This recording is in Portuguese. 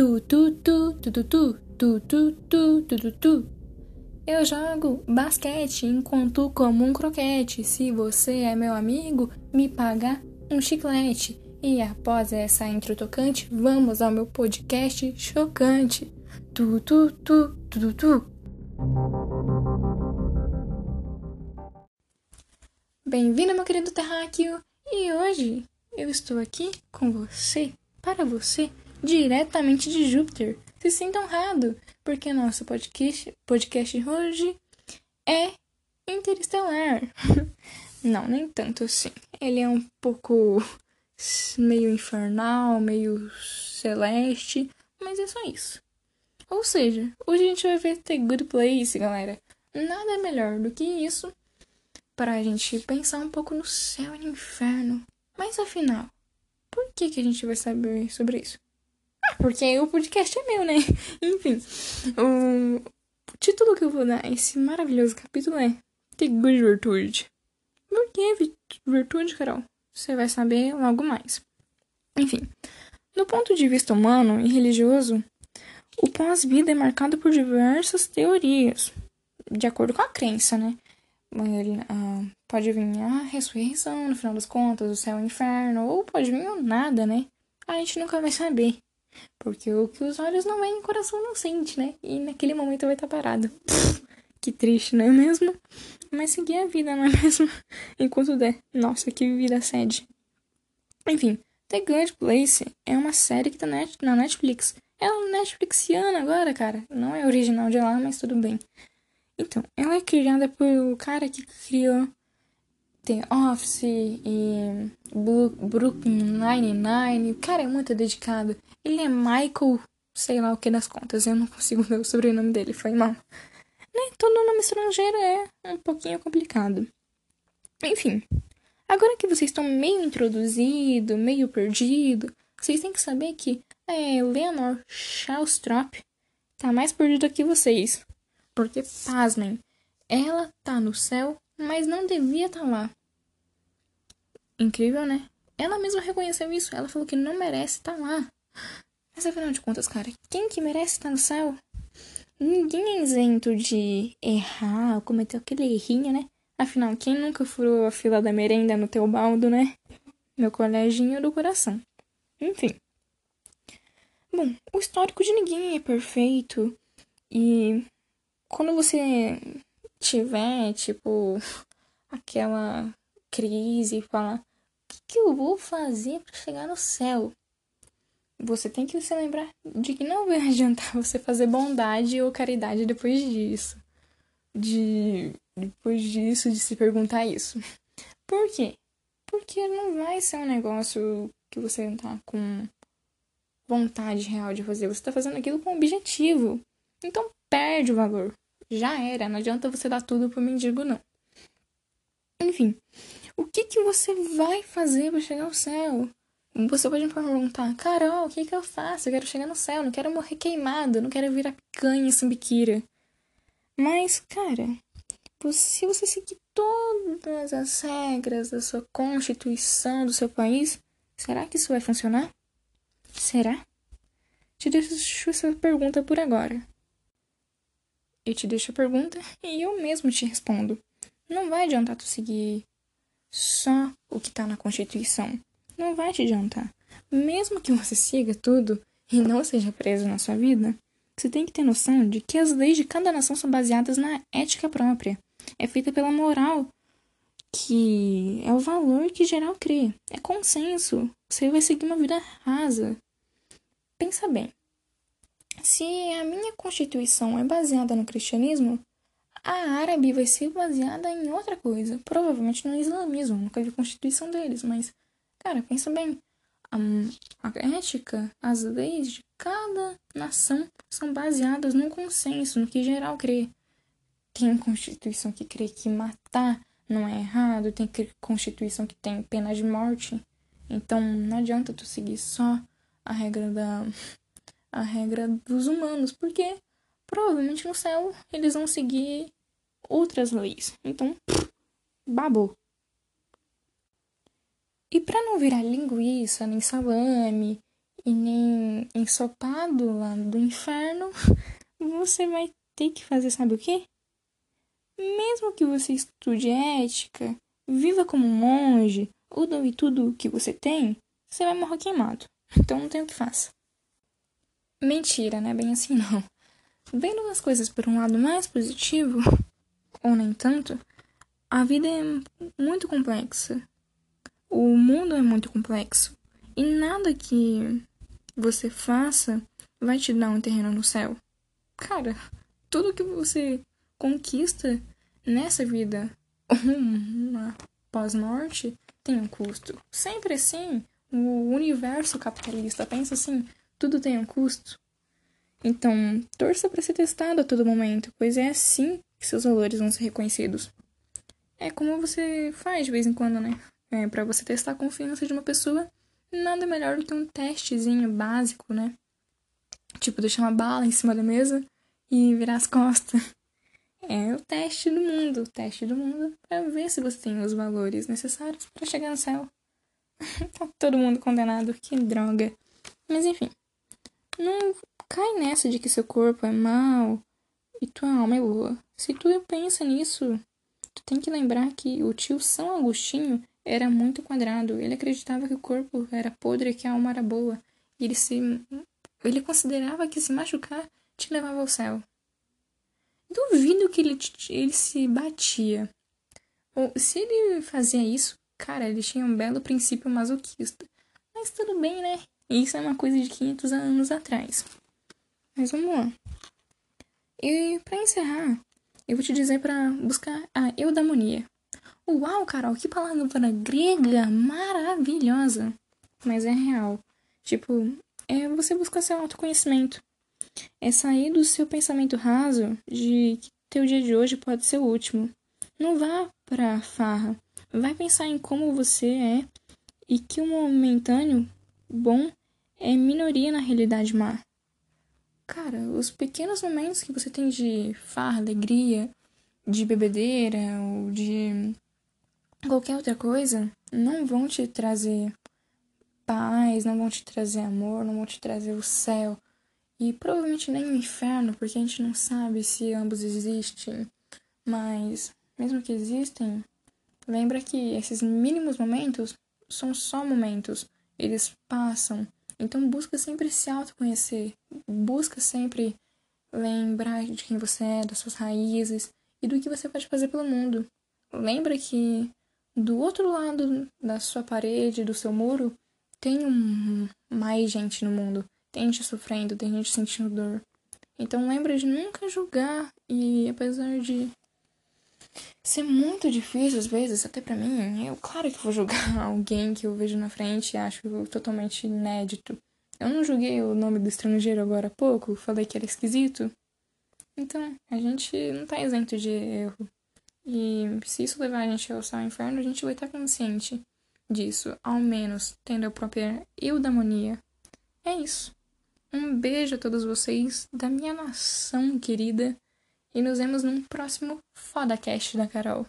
Tu, tu, tu, tu, tu, tu, tu, tu, tu, tu, tu, tu. Eu jogo basquete enquanto como um croquete. Se você é meu amigo, me paga um chiclete. E após essa intro tocante, vamos ao meu podcast chocante. Tu, tu, tu, tu, tu, tu. Bem-vindo, meu querido terráqueo. E hoje eu estou aqui com você, para você, diretamente de Júpiter. Se sinta honrado, porque nosso podcast, podcast hoje é interestelar. Não, nem tanto assim. Ele é um pouco meio infernal, meio celeste, mas é só isso. Ou seja, hoje a gente vai ver The Good Place, galera. Nada melhor do que isso para a gente pensar um pouco no céu e no inferno. Mas afinal, por que, que a gente vai saber sobre isso? Ah, porque o podcast é meu, né? Enfim, o título que eu vou dar a esse maravilhoso capítulo é Good Virtude. Por que virtude, Carol? Você vai saber logo mais. Enfim, do ponto de vista humano e religioso, o pós-vida é marcado por diversas teorias, de acordo com a crença, né? Ele, uh, pode vir a ressurreição, no final das contas, o céu e o inferno, ou pode vir o nada, né? A gente nunca vai saber. Porque o que os olhos não veem, o coração não sente, né? E naquele momento vai estar parado. que triste, não é mesmo? Mas seguir a vida, não é mesmo? Enquanto der. Nossa, que vida sede. Enfim, The Good Place é uma série que tá na Netflix. É Netflixiana agora, cara. Não é original de lá, mas tudo bem. Então, ela é criada pelo cara que criou The Office e Brooklyn Nine-Nine. O cara é muito dedicado. Ele é Michael, sei lá o que das contas. Eu não consigo ver o sobrenome dele, foi mal. Né? Todo nome estrangeiro é um pouquinho complicado. Enfim, agora que vocês estão meio introduzido, meio perdido, vocês têm que saber que é, Leonor Shawstrop tá mais perdida que vocês. Porque, pasmem, ela tá no céu, mas não devia estar tá lá. Incrível, né? Ela mesma reconheceu isso. Ela falou que não merece estar tá lá. Mas afinal de contas, cara, quem que merece estar no céu? Ninguém é isento de errar, cometer aquele errinho, né? Afinal, quem nunca furou a fila da merenda no teu baldo, né? Meu coleginho do coração. Enfim. Bom, o histórico de ninguém é perfeito. E quando você tiver, tipo, aquela crise e falar: o que, que eu vou fazer para chegar no céu? Você tem que se lembrar de que não vai adiantar você fazer bondade ou caridade depois disso. De depois disso, de se perguntar isso. Por quê? Porque não vai ser um negócio que você não tá com vontade real de fazer. Você tá fazendo aquilo com objetivo. Então perde o valor já era. Não adianta você dar tudo pro mendigo, não. Enfim, o que que você vai fazer para chegar ao céu? Você pode me perguntar, Carol, o que que eu faço? Eu quero chegar no céu, não quero morrer queimado, não quero virar picanha sambiquira. Mas, cara, se você seguir todas as regras da sua constituição do seu país, será que isso vai funcionar? Será? Te deixo essa pergunta por agora. Eu te deixo a pergunta e eu mesmo te respondo. Não vai adiantar tu seguir só o que tá na Constituição. Não vai te adiantar. Mesmo que você siga tudo e não seja preso na sua vida, você tem que ter noção de que as leis de cada nação são baseadas na ética própria. É feita pela moral, que é o valor que geral crê. É consenso. Você vai seguir uma vida rasa. Pensa bem. Se a minha constituição é baseada no cristianismo, a árabe vai ser baseada em outra coisa. Provavelmente no islamismo. Nunca vi a constituição deles, mas, cara, pensa bem. A, a ética, as leis de cada nação são baseadas no consenso, no que geral crê. Tem constituição que crê que matar não é errado, tem constituição que tem pena de morte. Então não adianta tu seguir só a regra da a regra dos humanos, porque provavelmente no céu eles vão seguir outras leis. Então, babou. E para não virar linguiça, nem salame e nem ensopado lá do inferno, você vai ter que fazer, sabe o quê? Mesmo que você estude ética, viva como um monge, ou doe tudo o que você tem, você vai morrer queimado. Então não tem o que faça. Mentira, né? Bem assim não. Vendo as coisas por um lado mais positivo, ou nem tanto, a vida é muito complexa. O mundo é muito complexo. E nada que você faça vai te dar um terreno no céu. Cara, tudo que você conquista nessa vida, uma pós-morte, tem um custo. Sempre assim, o universo capitalista pensa assim, tudo tem um custo. Então, torça para ser testado a todo momento, pois é assim que seus valores vão ser reconhecidos. É como você faz de vez em quando, né? É, para você testar a confiança de uma pessoa, nada melhor do que um testezinho básico, né? Tipo, deixar uma bala em cima da mesa e virar as costas. É o teste do mundo, o teste do mundo para ver se você tem os valores necessários para chegar no céu. tá todo mundo condenado, que droga. Mas enfim, não cai nessa de que seu corpo é mau e tua alma é boa. Se tu pensa nisso, tu tem que lembrar que o tio São Agostinho era muito quadrado. Ele acreditava que o corpo era podre e que a alma era boa. E ele se ele considerava que se machucar te levava ao céu. Duvido que ele, ele se batia. Ou se ele fazia isso, cara, ele tinha um belo princípio masoquista. Mas tudo bem, né? Isso é uma coisa de 500 anos atrás. Mas vamos lá. E para encerrar, eu vou te dizer para buscar a eudamonia. Uau, Carol, que palavra grega maravilhosa! Mas é real. Tipo, é você buscar seu autoconhecimento. É sair do seu pensamento raso de que teu dia de hoje pode ser o último. Não vá pra farra. Vai pensar em como você é e que o momentâneo bom é minoria na realidade má. Cara, os pequenos momentos que você tem de farra, alegria, de bebedeira ou de qualquer outra coisa não vão te trazer paz, não vão te trazer amor, não vão te trazer o céu. E provavelmente nem o inferno, porque a gente não sabe se ambos existem. Mas, mesmo que existem, lembra que esses mínimos momentos são só momentos. Eles passam. Então busca sempre se autoconhecer. Busca sempre lembrar de quem você é, das suas raízes e do que você pode fazer pelo mundo. Lembra que do outro lado da sua parede, do seu muro, tem um, mais gente no mundo. Tem gente sofrendo, tem gente sentindo dor. Então lembra de nunca julgar e apesar de ser muito difícil às vezes, até para mim, eu claro que vou julgar alguém que eu vejo na frente e acho totalmente inédito. Eu não julguei o nome do estrangeiro agora há pouco, falei que era esquisito. Então, a gente não tá isento de erro. E se isso levar a gente ao céu e ao inferno, a gente vai estar consciente disso, ao menos tendo a própria eudamonia. É isso. Um beijo a todos vocês da minha nação querida e nos vemos num próximo FodaCast da Carol.